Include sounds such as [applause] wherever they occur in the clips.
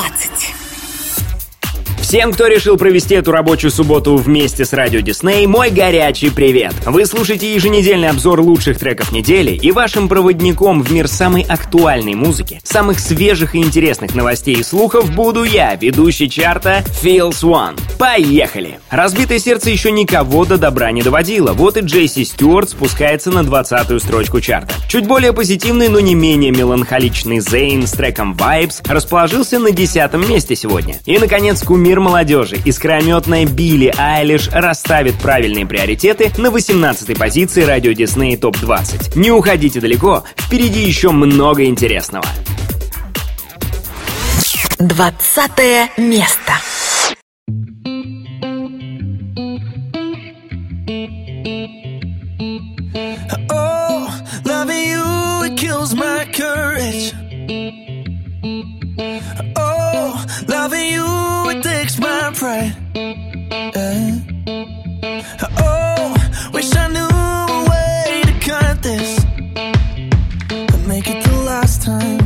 20. Всем, кто решил провести эту рабочую субботу вместе с Радио Дисней, мой горячий привет! Вы слушаете еженедельный обзор лучших треков недели, и вашим проводником в мир самой актуальной музыки, самых свежих и интересных новостей и слухов буду я, ведущий чарта Feels One. Поехали! Разбитое сердце еще никого до добра не доводило, вот и Джейси Стюарт спускается на 20-ю строчку чарта. Чуть более позитивный, но не менее меланхоличный Зейн с треком Vibes расположился на 10 месте сегодня. И, наконец, кумир молодежи. Искрометная Билли Айлиш расставит правильные приоритеты на 18-й позиции радио Дисней ТОП 20. Не уходите далеко, впереди еще много интересного. 20 место. Oh, loving you, it kills my courage. Oh, loving you, it takes my pride. Yeah. Uh, oh, wish I knew a way to cut this. And make it the last time,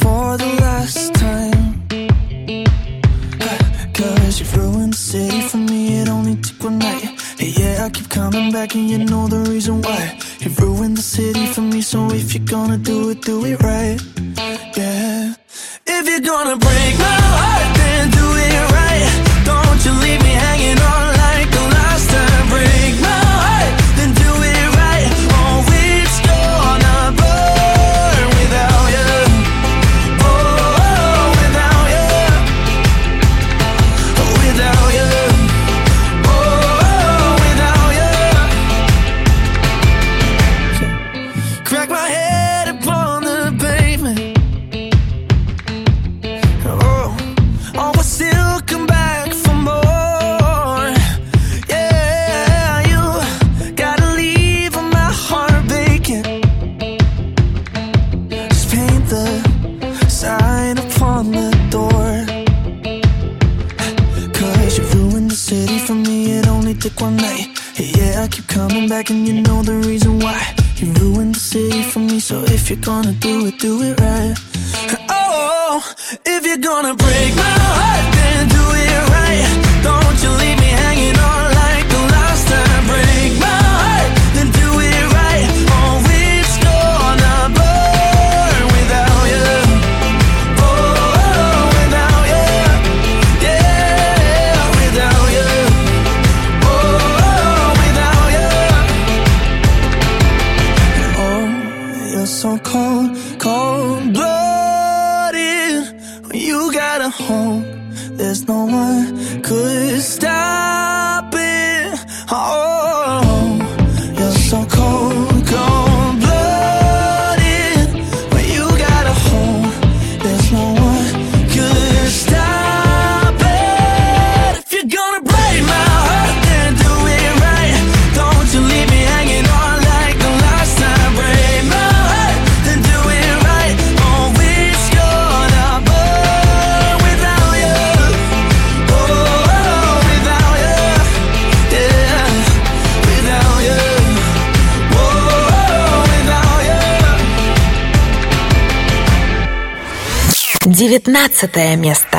for the last time. Uh, Cause you've ruined the city for me, it only took one night. Hey, yeah, I keep coming back, and you know the reason why. You've ruined the city for me, so if you're gonna do it, do it right. Yeah. If you're gonna break my heart, 19 место.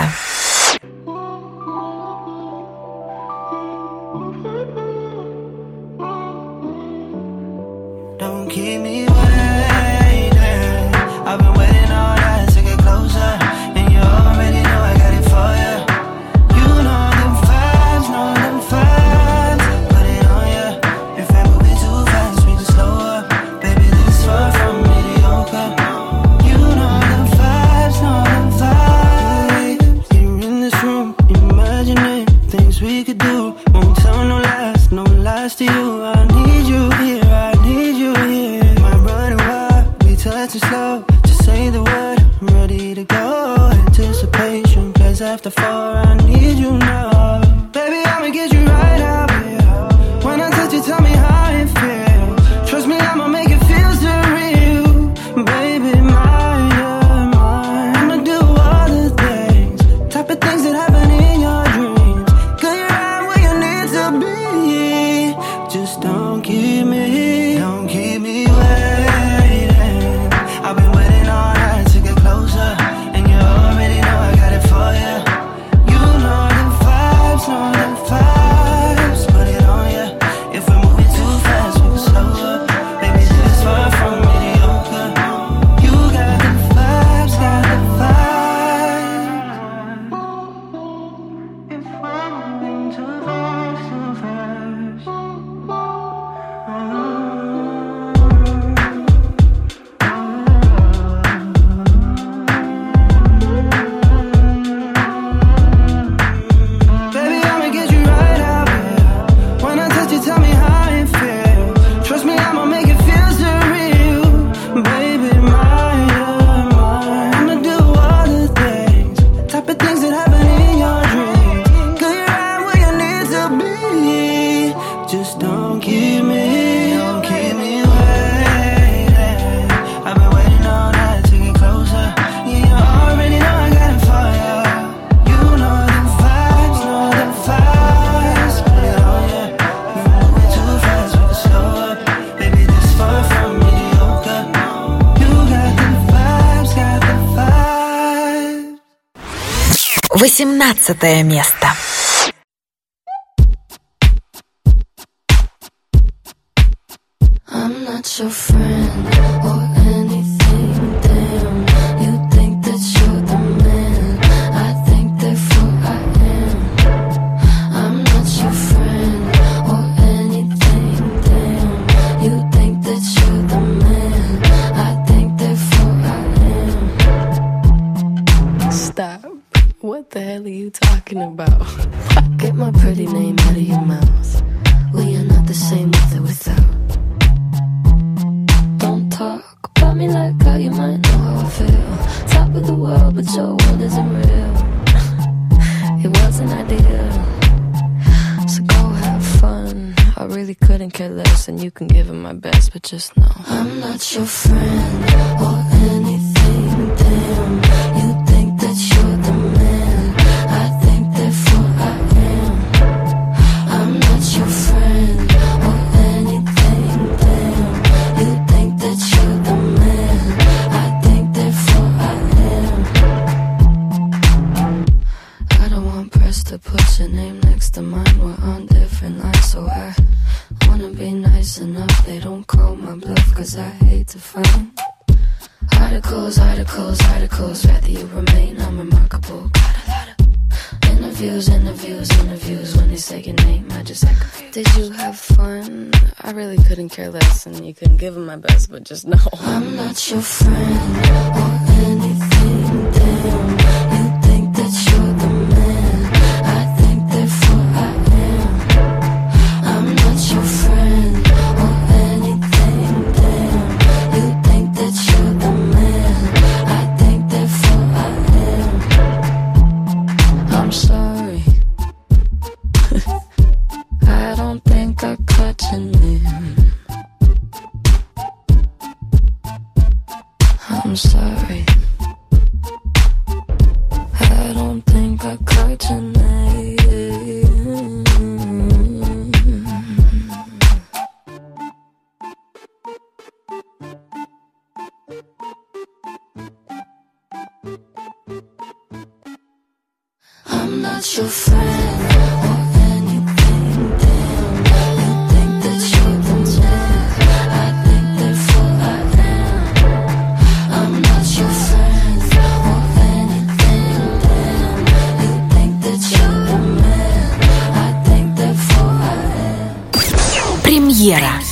семнадцатое место. but just know I'm not your friend. just no. I'm not your friend. Премьера.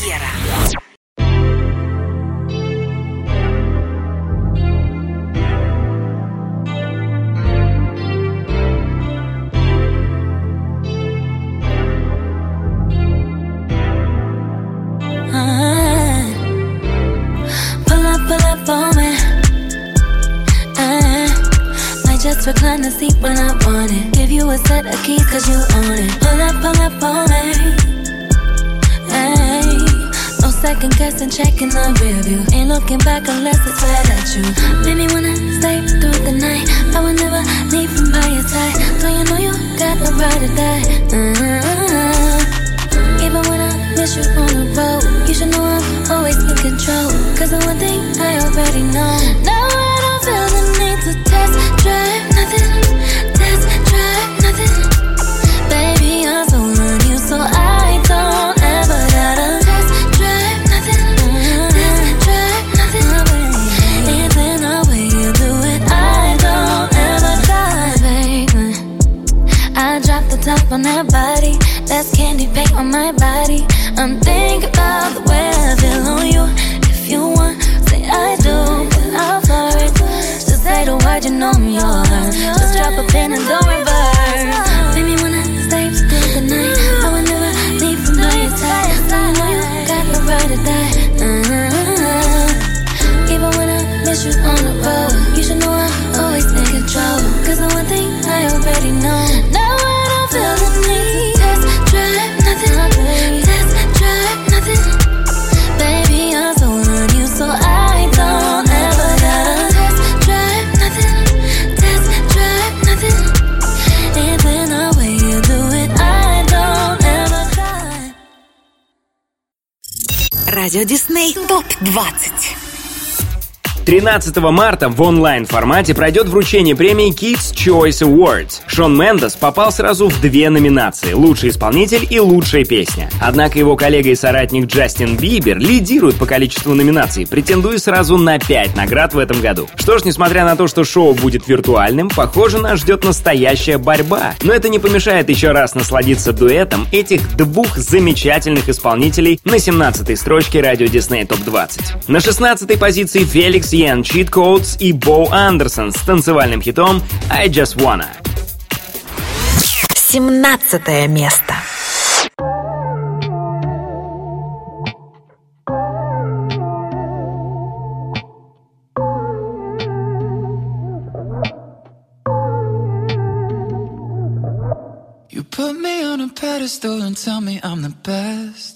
Радио Дисней. ТОП-20 13 марта в онлайн-формате пройдет вручение премии Kids Choice Awards. Шон Мендес попал сразу в две номинации – «Лучший исполнитель» и «Лучшая песня». Однако его коллега и соратник Джастин Бибер лидирует по количеству номинаций, претендуя сразу на 5 наград в этом году. Что ж, несмотря на то, что шоу будет виртуальным, похоже, нас ждет настоящая борьба. Но это не помешает еще раз насладиться дуэтом этих двух замечательных исполнителей на 17-й строчке радио Disney Top 20. На 16-й позиции Феликс Yen, Cheat Codes и Боу Андерсон с танцевальным хитом I Just Wanna. 17 место. You put me on a pedestal and tell me I'm the best.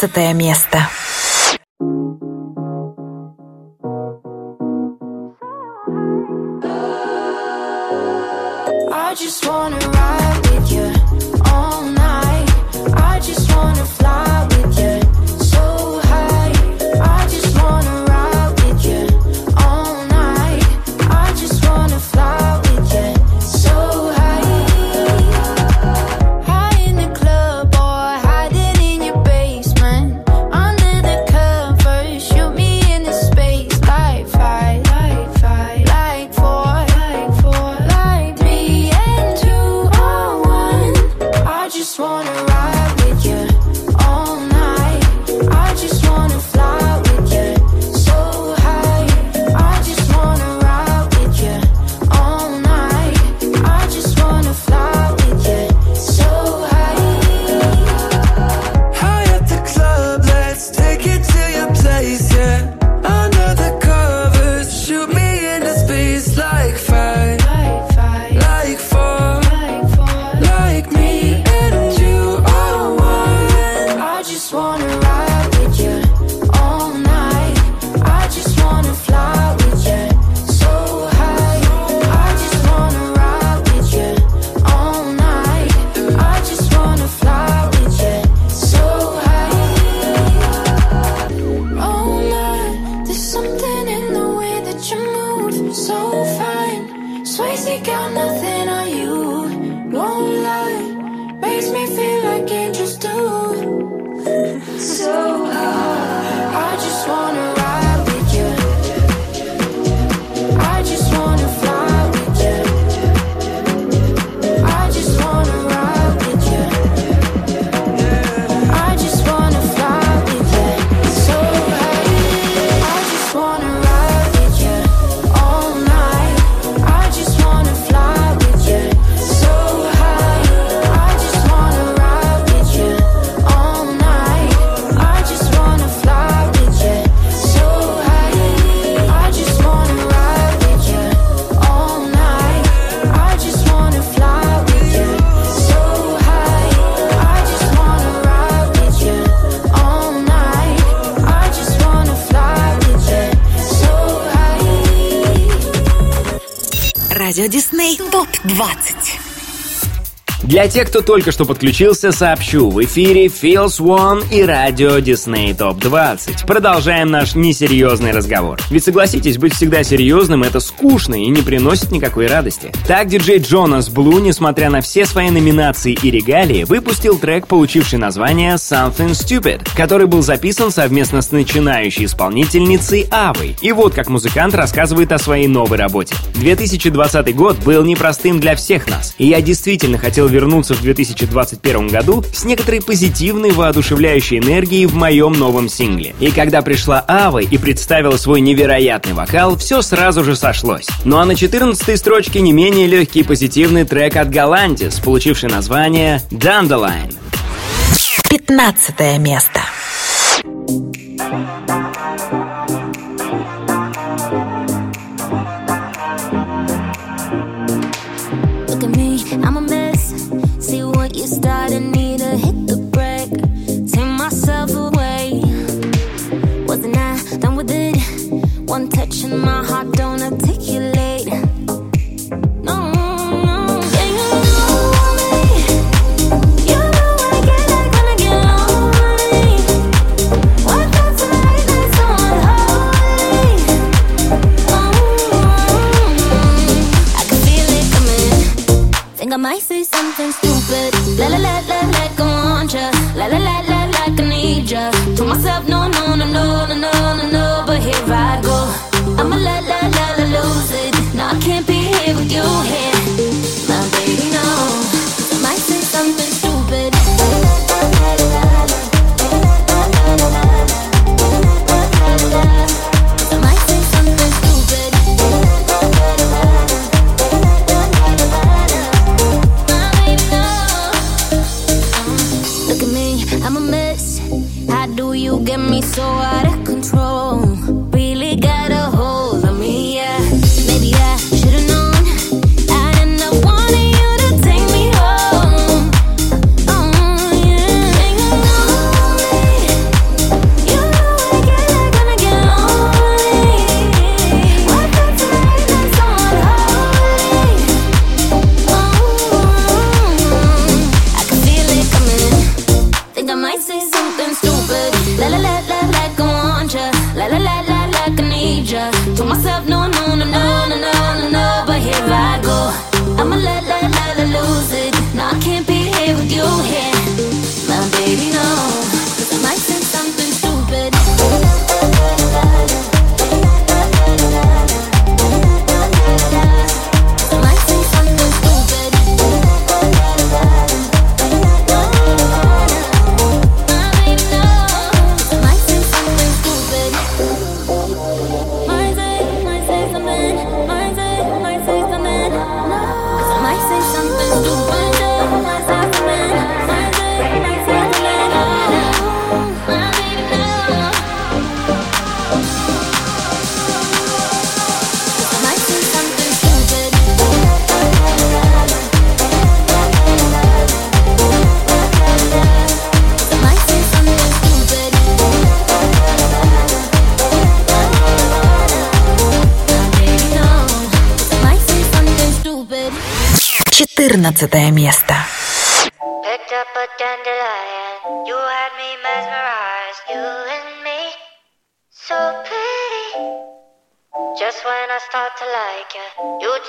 15 место. Тех, кто только что подключился, сообщу, в эфире Feels One и радио Disney Top 20. Продолжаем наш несерьезный разговор. Ведь согласитесь, быть всегда серьезным это скучно и не приносит никакой радости. Так диджей Джонас Блу, несмотря на все свои номинации и регалии, выпустил трек, получивший название Something Stupid, который был записан совместно с начинающей исполнительницей Авой. И вот как музыкант рассказывает о своей новой работе. 2020 год был непростым для всех нас, и я действительно хотел вернуться вернуться в 2021 году с некоторой позитивной, воодушевляющей энергией в моем новом сингле. И когда пришла Ава и представила свой невероятный вокал, все сразу же сошлось. Ну а на 14 строчке не менее легкий позитивный трек от Галантис, получивший название Dandelion. 15 место.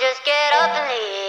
Just get up and leave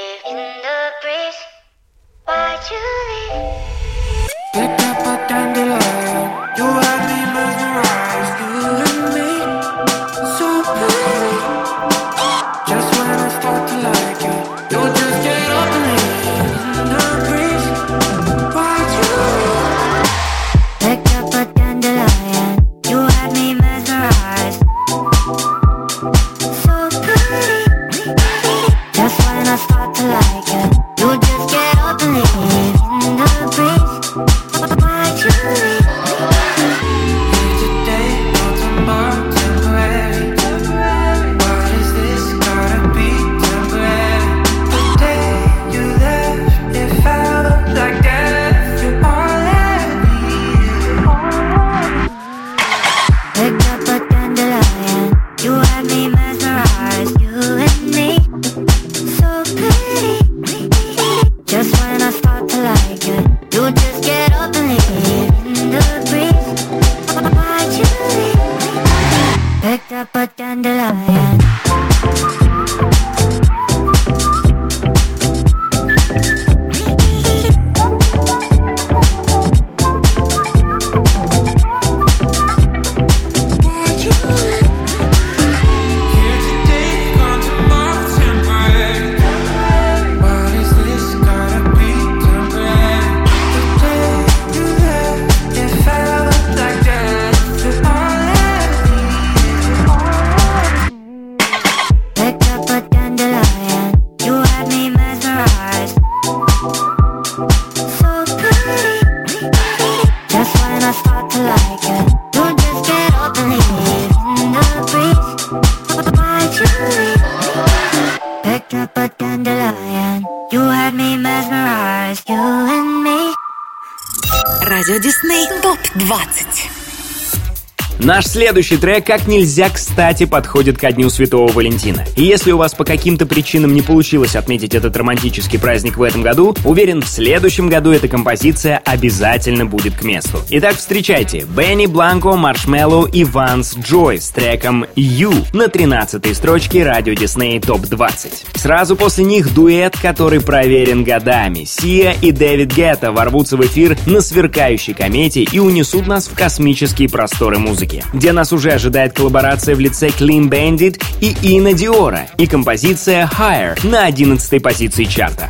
Наш следующий трек как нельзя кстати подходит ко Дню Святого Валентина. И если у вас по каким-то причинам не получилось отметить этот романтический праздник в этом году, уверен, в следующем году эта композиция обязательно будет к месту. Итак, встречайте Бенни Бланко, Маршмеллоу и Ванс Джой с треком «You» на 13-й строчке радио Дисней ТОП 20. Сразу после них дуэт, который проверен годами. Сия и Дэвид Гетта ворвутся в эфир на сверкающей комете и унесут нас в космические просторы музыки, где нас уже ожидает коллаборация в лице Clean Bandit и Ина Диора и композиция Higher на 11 позиции чарта.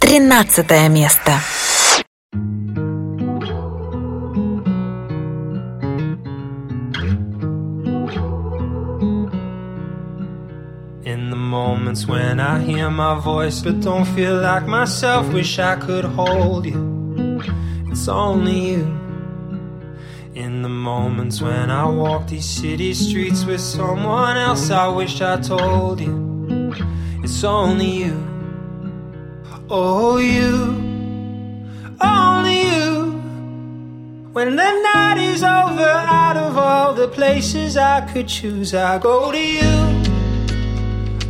13 место. Moments when I hear my voice, but don't feel like myself, wish I could hold you. It's only you. In the moments when I walk these city streets with someone else, I wish I told you. It's only you. Oh, you. Only you. When the night is over, out of all the places I could choose, I go to you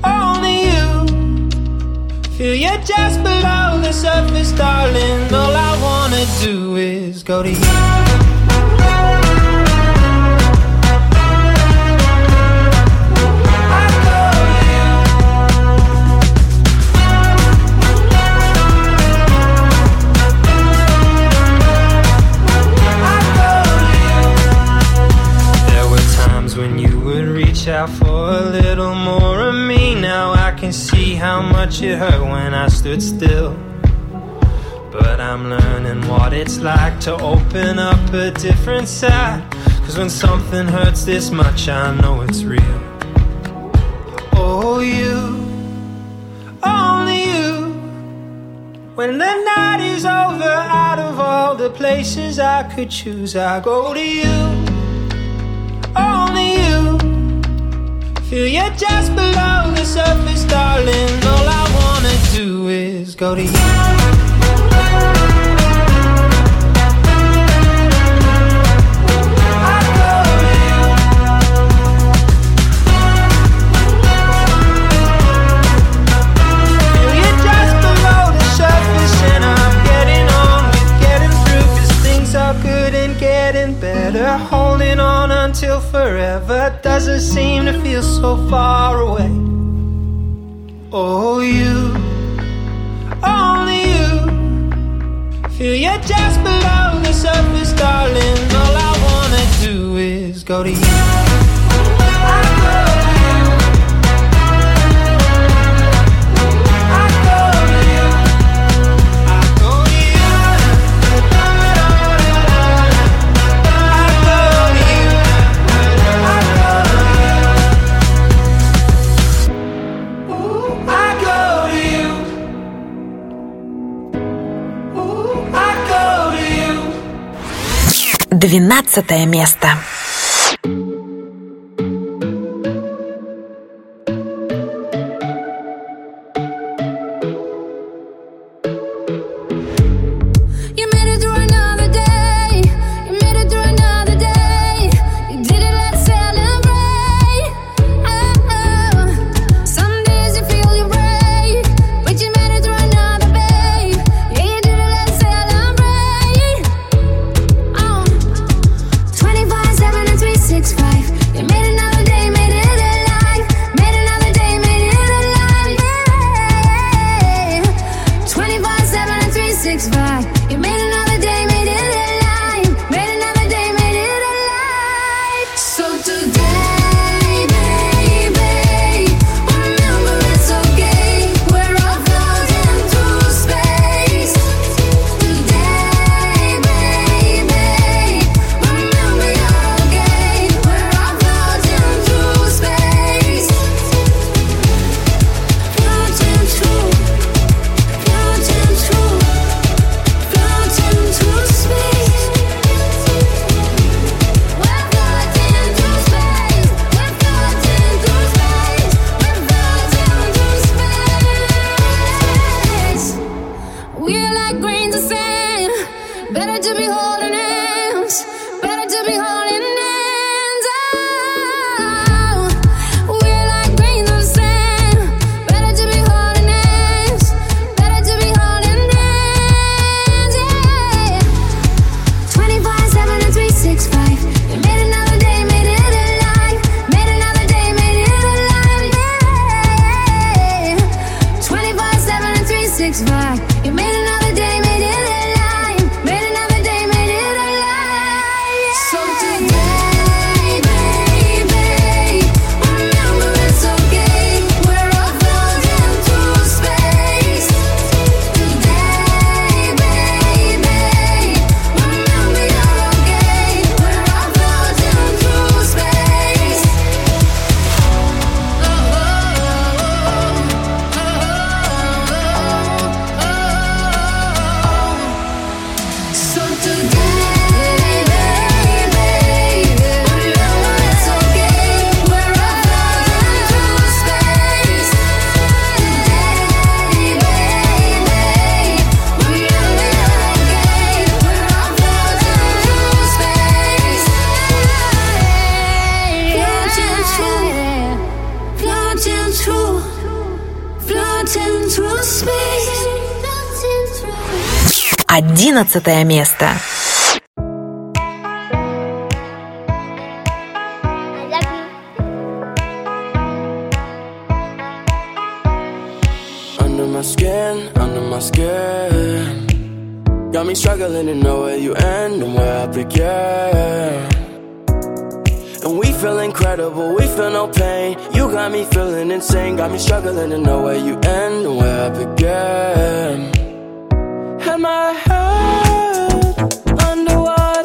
only you. Feel you just below the surface, darling. All I wanna do is go to you. Hurt when I stood still. But I'm learning what it's like to open up a different side. Cause when something hurts this much, I know it's real. Oh, you, only you. When the night is over, out of all the places I could choose, I go to you. Only you. Feel you just below the surface, darling. All do is go to you. Better. Holding on until forever doesn't seem to feel so far away. Oh, you, you. Feel just below the surface, darling. All I wanna do is go to you. 12 место. Одиннадцатое место. Under my skin, under my skin Got me struggling to know where you end and where I begin And we feel incredible, we feel no pain You got me feeling insane Got me struggling to know where you end and where I begin And my Don't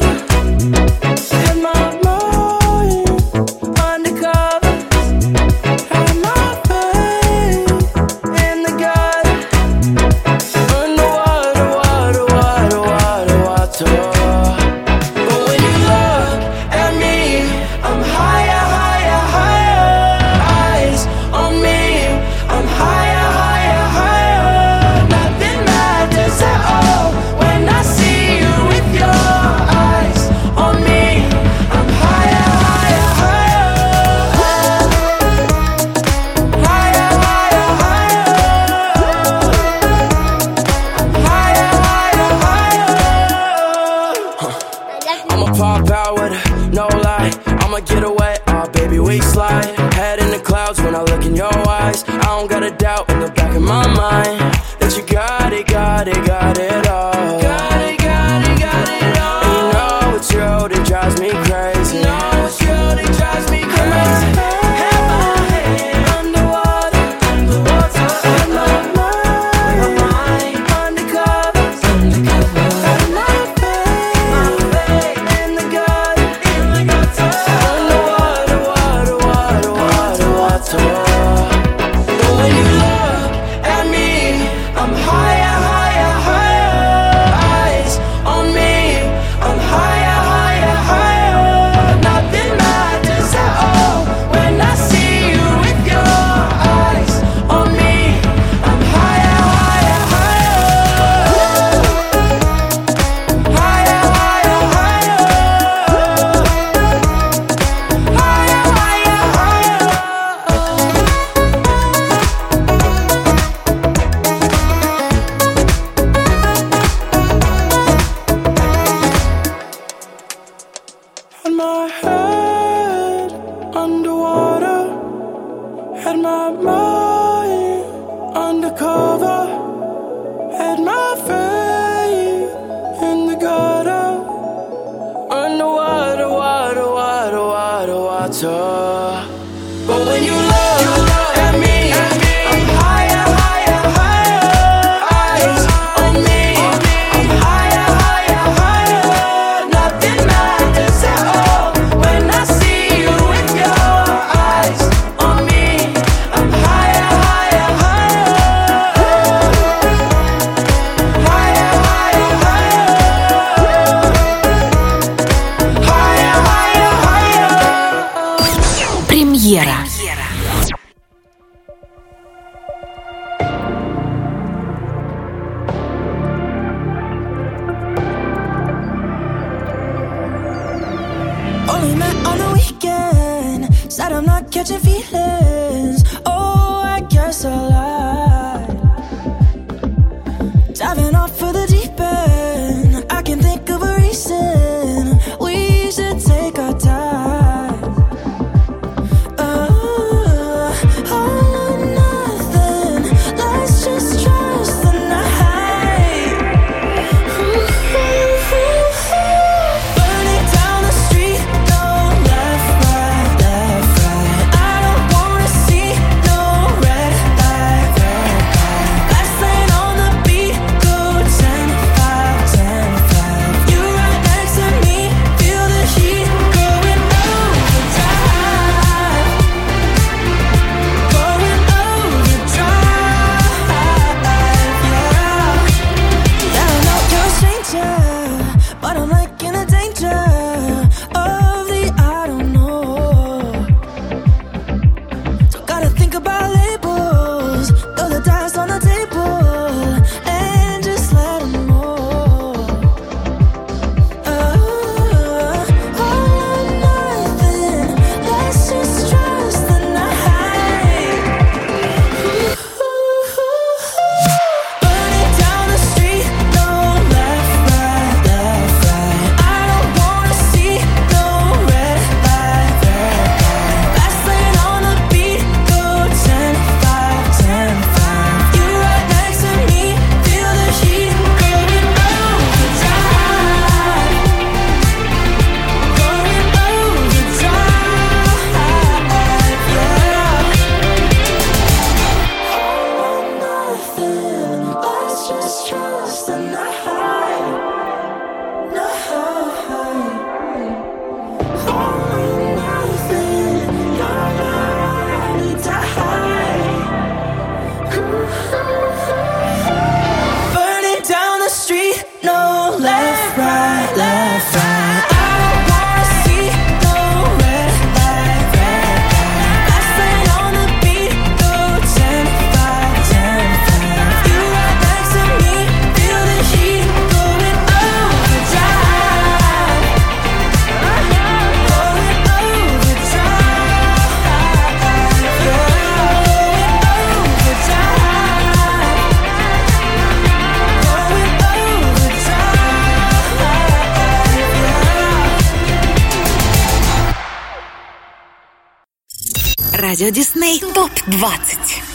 Радио Дисней. ТОП-20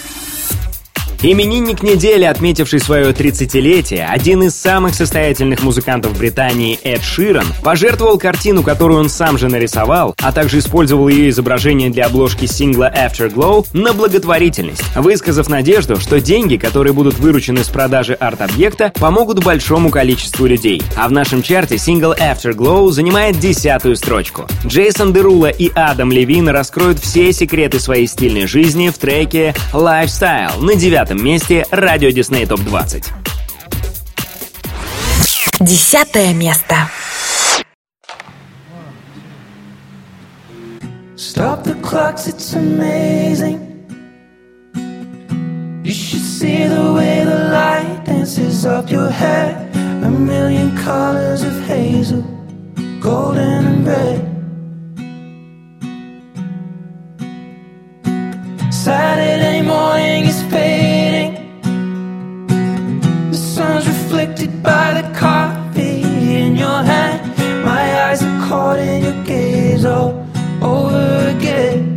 Именинник недели, отметивший свое 30-летие, один из самых состоятельных музыкантов Британии Эд Ширан, пожертвовал картину, которую он сам же нарисовал, а также использовал ее изображение для обложки сингла Afterglow, на благотворительность, высказав надежду, что деньги, которые будут выручены с продажи арт-объекта, помогут большому количеству людей. А в нашем чарте сингл Afterglow занимает десятую строчку. Джейсон Дерула и Адам Левин раскроют все секреты своей стильной жизни в треке Lifestyle на девятом пятом месте радио Дисней ТОП 20. Десятое место. Stop the clocks, it's amazing. You should see the way the light dances up your hair. A million colors of hazel, golden and red. Saturday morning is pale. conflicted by the coffee in your hand. My eyes are caught in your gaze all over again.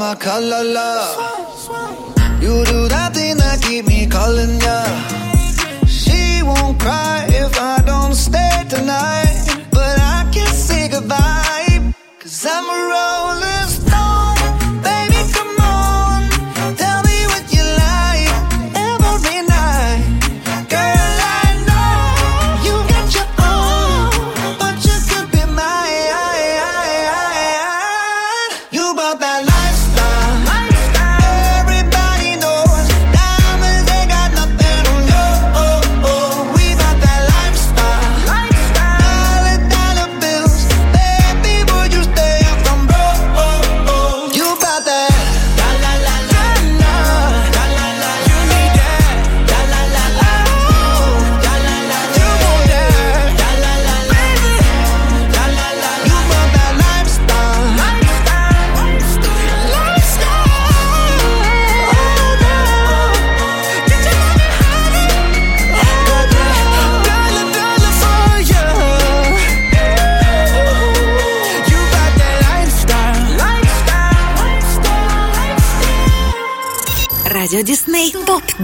my color love. You do that thing that keep me calling ya. She won't cry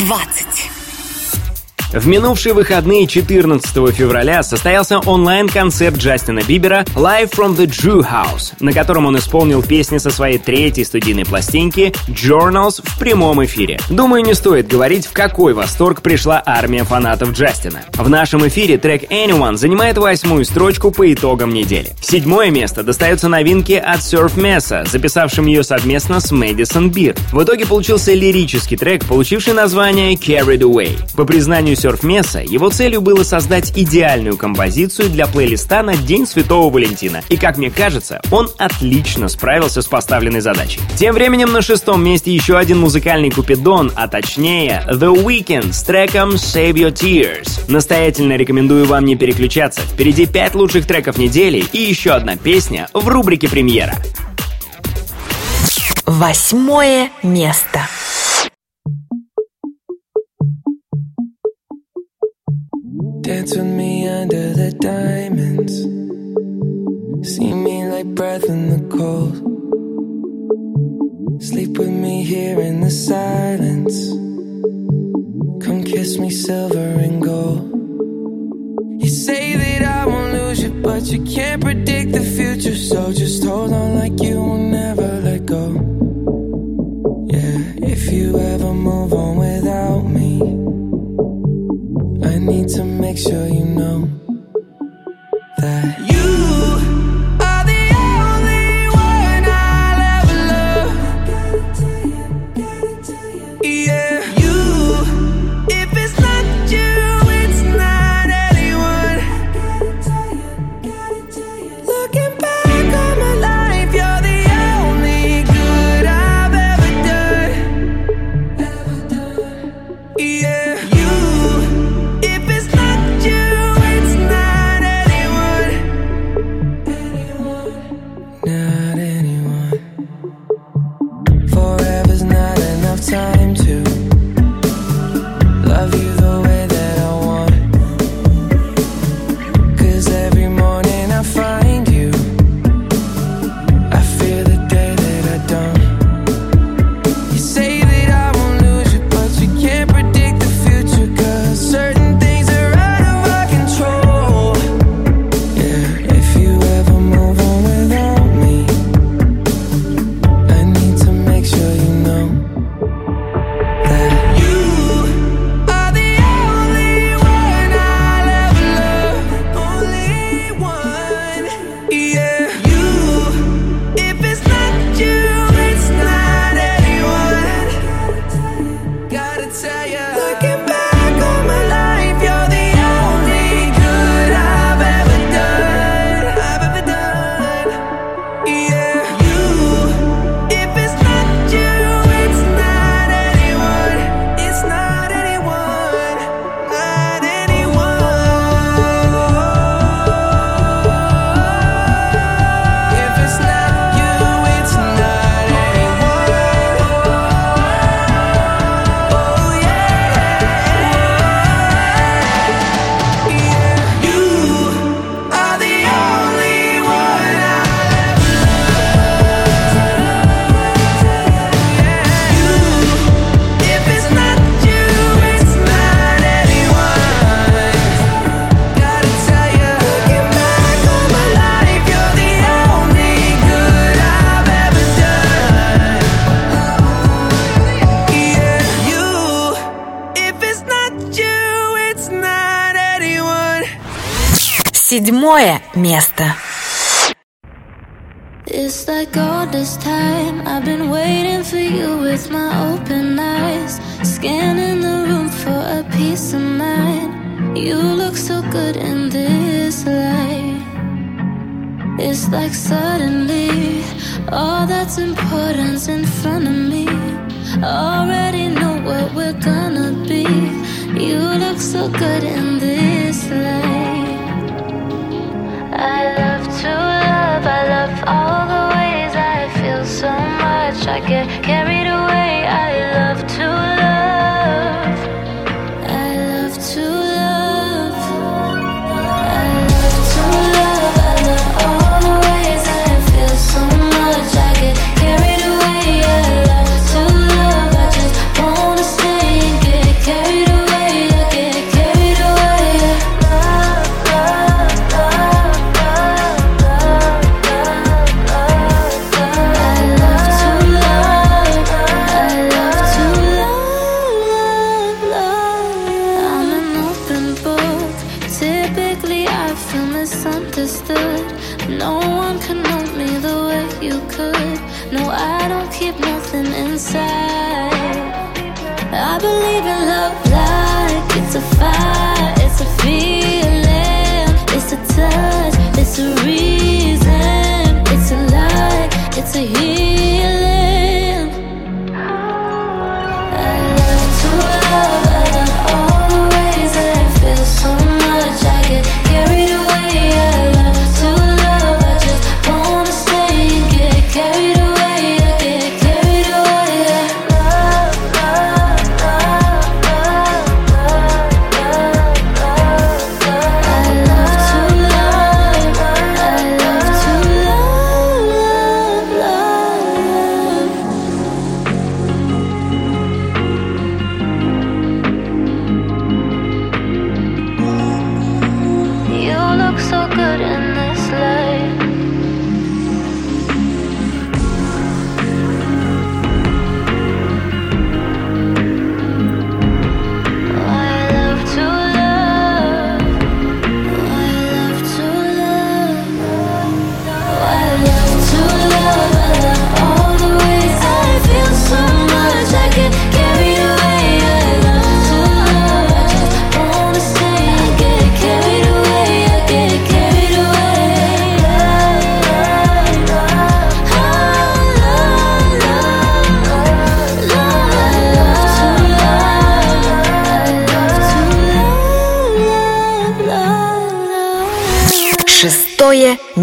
ТОП-20 в минувшие выходные 14 февраля состоялся онлайн-концерт Джастина Бибера Live from the Drew House, на котором он исполнил песни со своей третьей студийной пластинки Journals в прямом эфире. Думаю, не стоит говорить, в какой восторг пришла армия фанатов Джастина. В нашем эфире трек Anyone занимает восьмую строчку по итогам недели. Седьмое место достается новинке от Surf Mesa, записавшим ее совместно с Madison Beer. В итоге получился лирический трек, получивший название Carried Away. По признанию серф-месса, его целью было создать идеальную композицию для плейлиста на День Святого Валентина. И, как мне кажется, он отлично справился с поставленной задачей. Тем временем на шестом месте еще один музыкальный купидон, а точнее The Weeknd с треком Save Your Tears. Настоятельно рекомендую вам не переключаться. Впереди пять лучших треков недели и еще одна песня в рубрике «Премьера». Восьмое место. Dance with me under the diamonds. See me like breath in the cold. Sleep with me here in the silence. Come kiss me silver and gold. You say that I won't lose you, but you can't predict the future. So just hold on like you will never let go. Yeah, if you ever move on without me need to make sure you know that. You No one can know me the way you could. No, I don't keep nothing inside. I believe in love like it's a fire, it's a feeling, it's a touch, it's a reason, it's a light, it's a healing.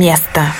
место.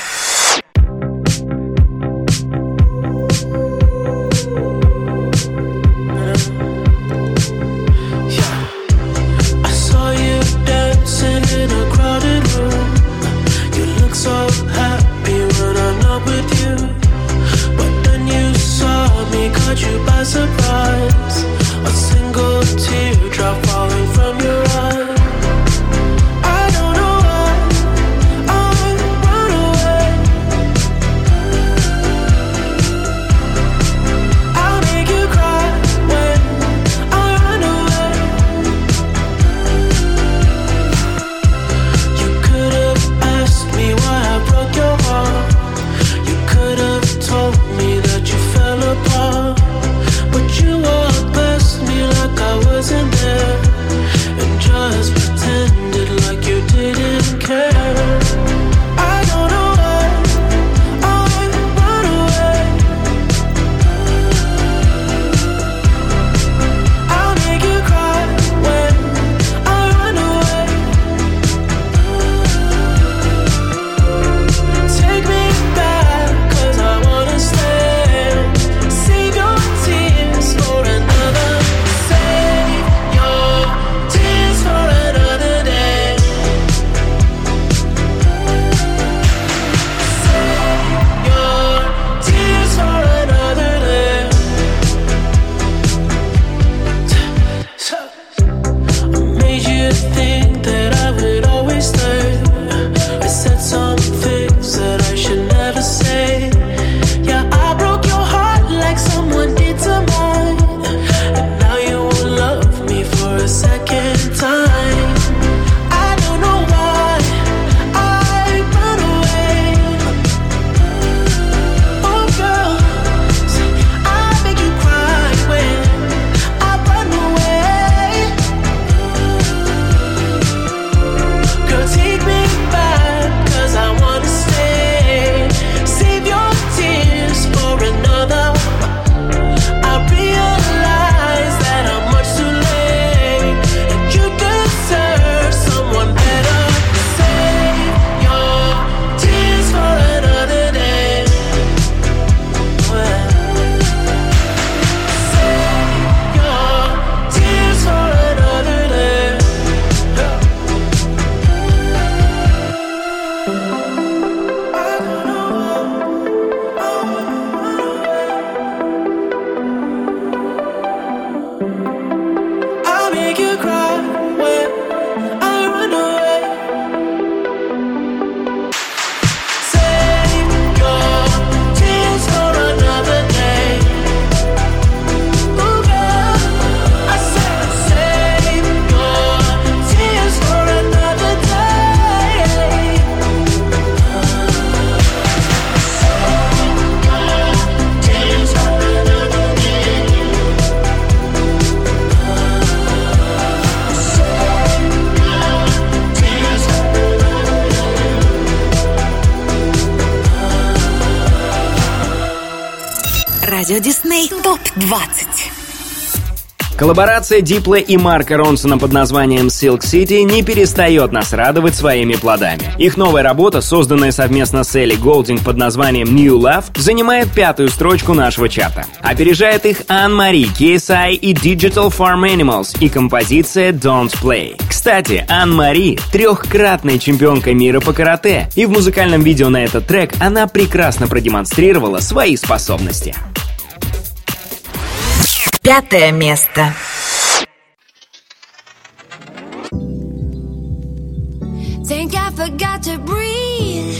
ТОП-20 Коллаборация Дипла и Марка Ронсона под названием Silk City не перестает нас радовать своими плодами. Их новая работа, созданная совместно с Элли Голдинг под названием New Love, занимает пятую строчку нашего чарта. Опережает их Ан Мари, KSI и Digital Farm Animals и композиция Don't Play. Кстати, Ан Мари — трехкратная чемпионка мира по карате, и в музыкальном видео на этот трек она прекрасно продемонстрировала свои способности. Пятое место. Think I forgot to breathe.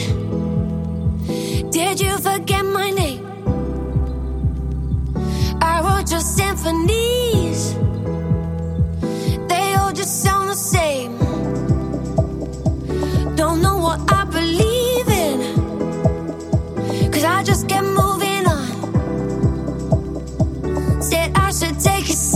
Did you forget my name? I wrote your symphonies. They all just sound the same. Don't know what I believe in. Cause I just get moving Take a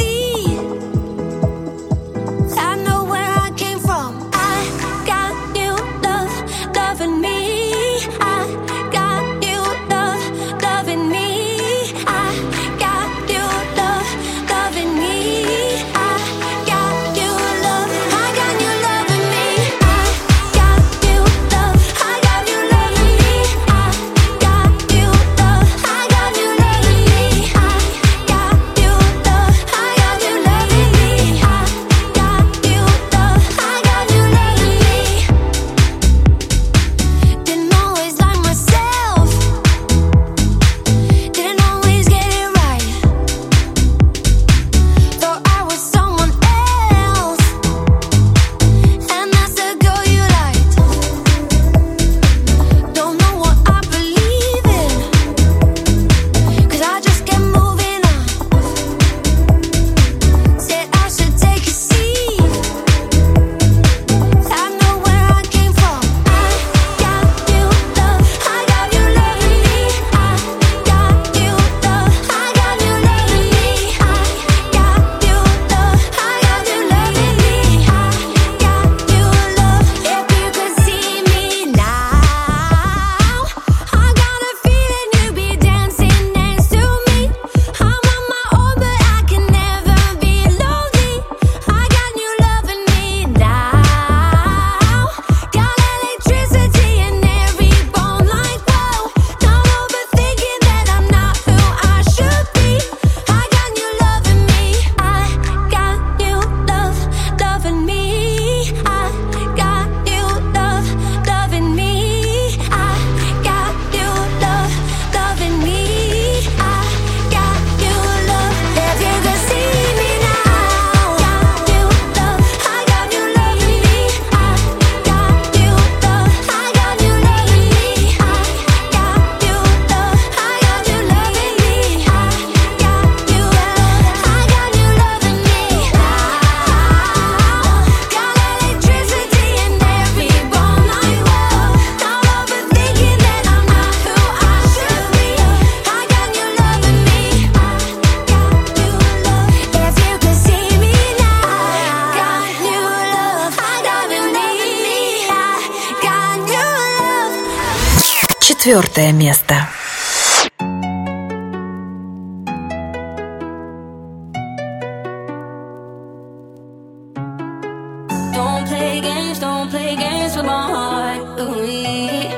with my heart. Ooh,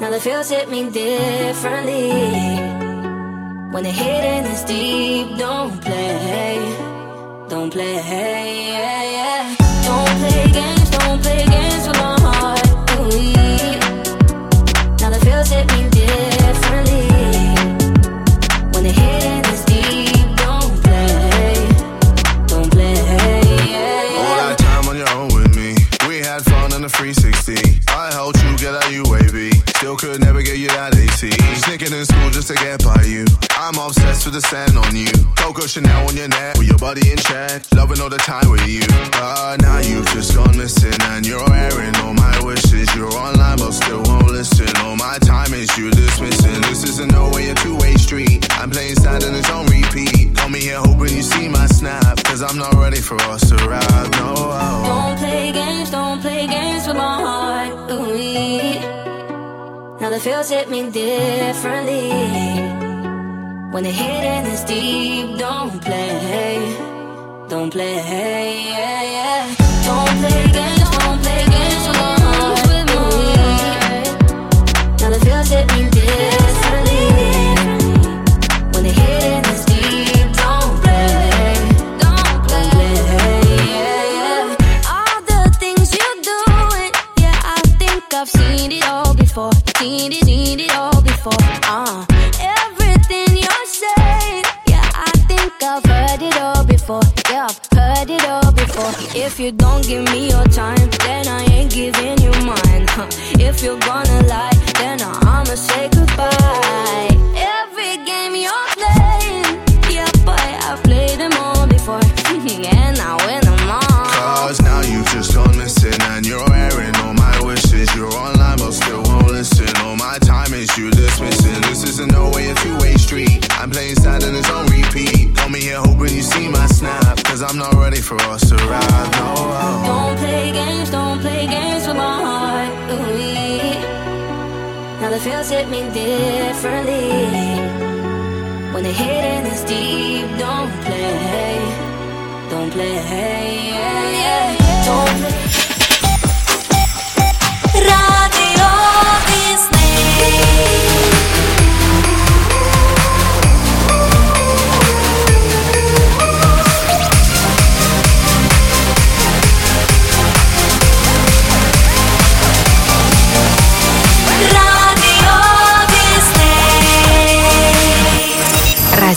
now the feels hit me differently. When the hidden is deep, don't play, don't play. Don't play games, don't play games to get by you. I'm obsessed with the sand on you. Coco Chanel on your neck with your body in check. Loving all the time with you. But now you've just gone missing and you're airing all my wishes. You're online but still won't listen. All my time is you dismissing. This isn't no way a two-way street. I'm playing sad and it's on repeat. Got me here hoping you see my snap. Cause I'm not ready for us to ride. No. Don't play games, don't play games with my heart. Ooh, now the feels hit me differently. When the hidden is deep, don't play, don't play, yeah, yeah. Don't play games, don't play games with my heart. Now the feels hit me differently. When the hidden is deep, don't play, don't play, yeah, yeah. All the things you doing, yeah, I think I've seen it all seen it, seen it all before. Uh, everything you're saying, yeah, I think I've heard it all before, yeah, I've heard it all before. If you don't give me your time, then I ain't giving you mine. Huh. If you're gonna lie, then I'ma say goodbye. Every game you're playing, yeah, boy, I've played them all before, [laughs] and I win them all. Cause now you just gone This isn't no way a two-way street. I'm playing sad and it's on repeat. Got me here hoping you see my snap. Cause I'm not ready for us to ride. No. Don't play games, don't play games with my heart. Ooh, now the feels hit me differently. When the hidden is deep, don't play, don't play, yeah, yeah. don't play.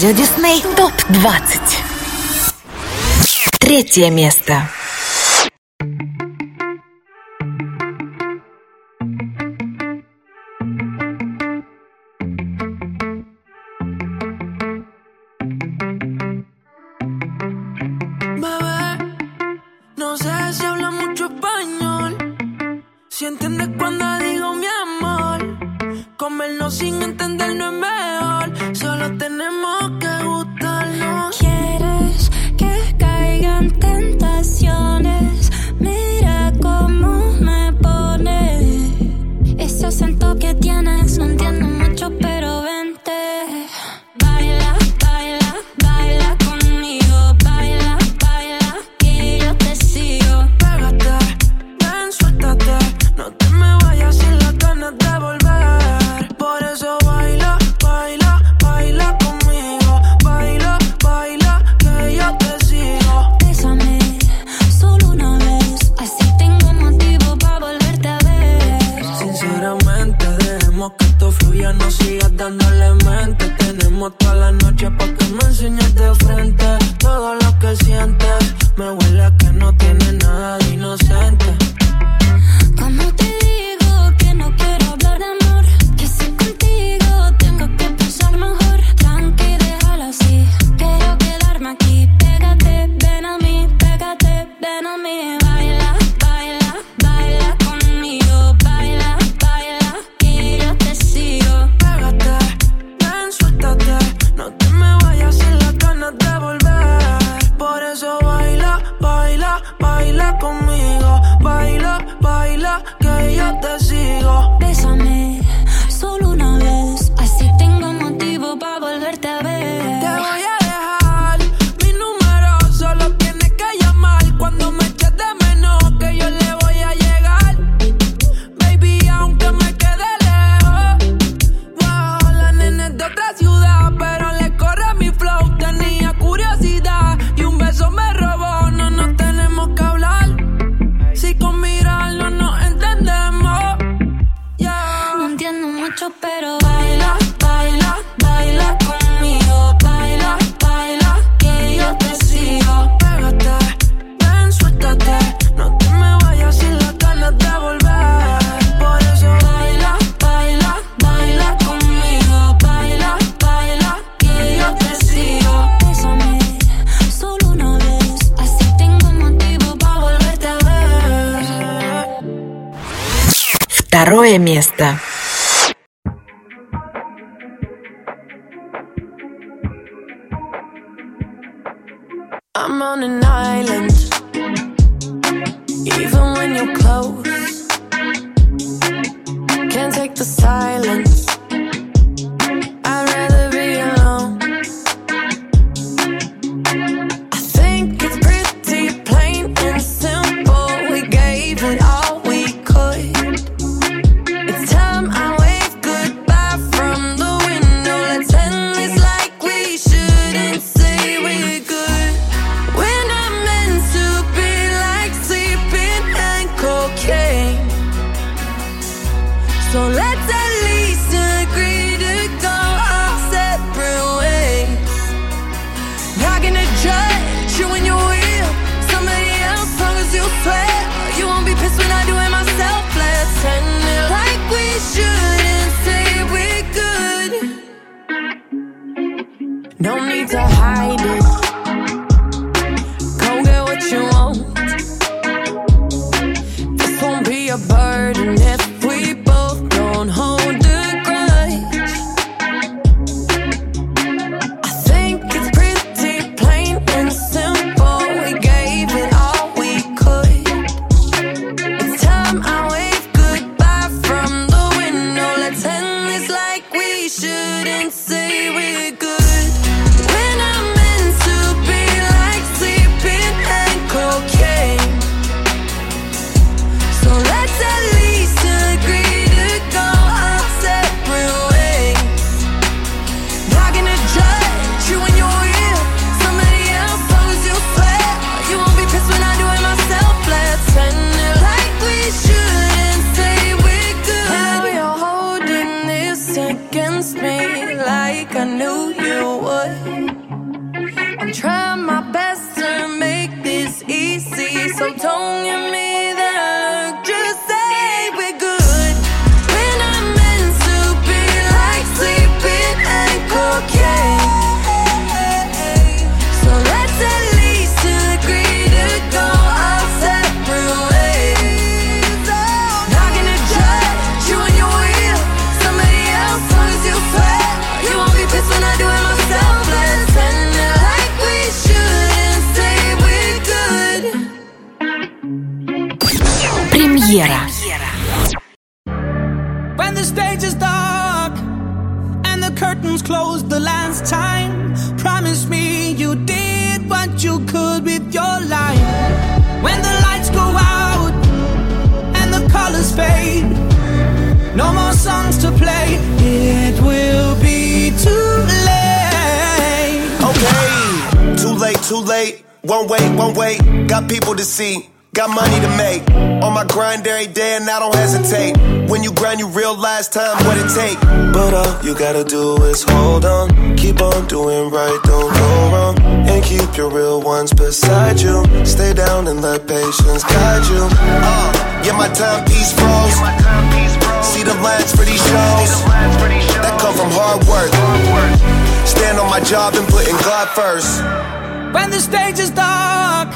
Радио Дисней ТОП 20 Третье место. слабое место. emotions guide you. Uh, get my timepiece froze. See the lines for these shows. That come from hard work. Stand on my job and God first. When the stage is dark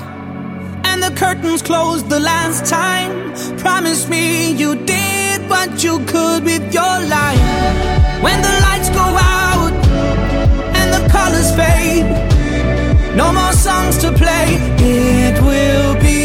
and the curtains close the last time, promise me you did what you could with your life. When the lights go out and the colors fade. No more songs to play. It will be.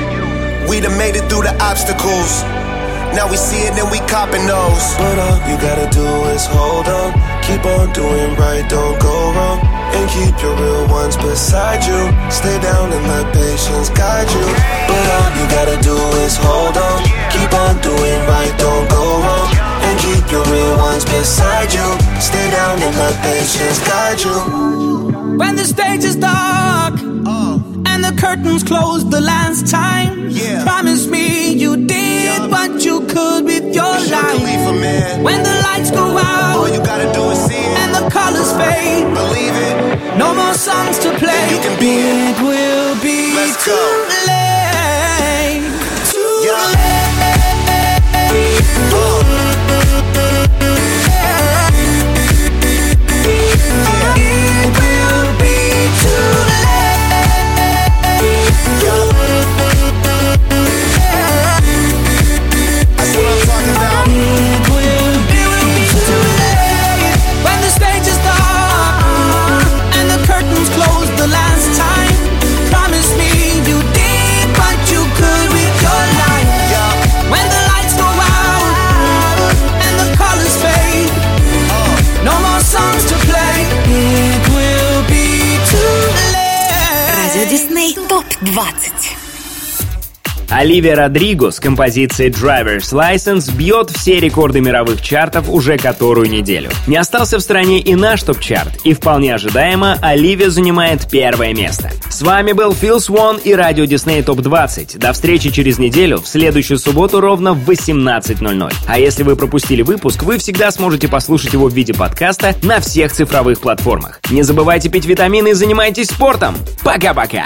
We done made it through the obstacles. Now we see it and we copping those. But all you gotta do is hold on. Keep on doing right, don't go wrong. And keep your real ones beside you. Stay down and let patience guide you. But all you gotta do is hold on. Keep on doing right, don't go wrong. And keep your real ones beside you. Stay down and let patience guide you. When the stage is dark. Oh and the curtains closed the last time. Yeah. Promise me you did what you could with your life. When the lights go out, all you gotta do is see it, and the colors fade. Believe it. No more songs to play. Then you can be it. it. will be Let's too go. late. Too late. Oh. Girl, ТОП-20 Оливия Родриго с композицией Driver's License бьет все рекорды мировых чартов уже которую неделю. Не остался в стороне и наш топ-чарт, и вполне ожидаемо Оливия занимает первое место. С вами был Фил Свон и Радио Дисней ТОП 20. До встречи через неделю, в следующую субботу ровно в 18.00. А если вы пропустили выпуск, вы всегда сможете послушать его в виде подкаста на всех цифровых платформах. Не забывайте пить витамины и занимайтесь спортом. Пока-пока!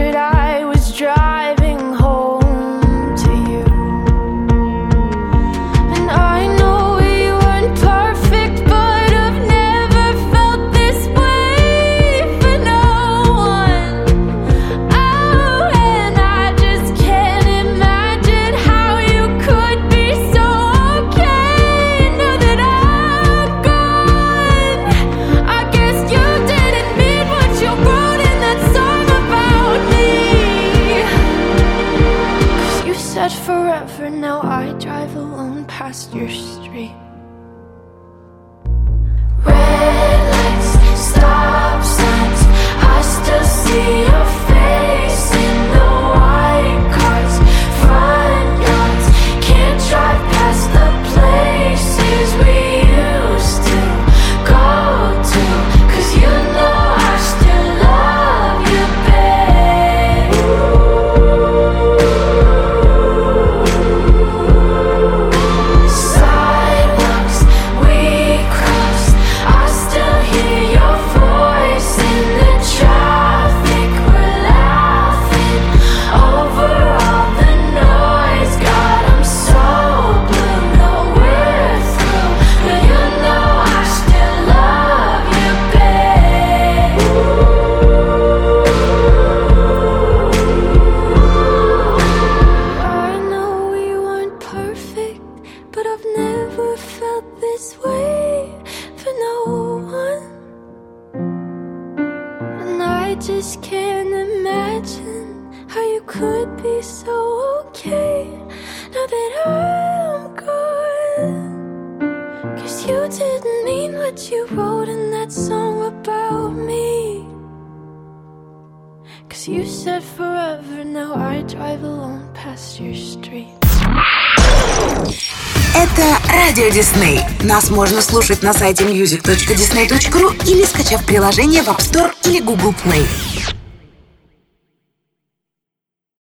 можно слушать на сайте music.disney.ru или скачав приложение в App Store или Google Play.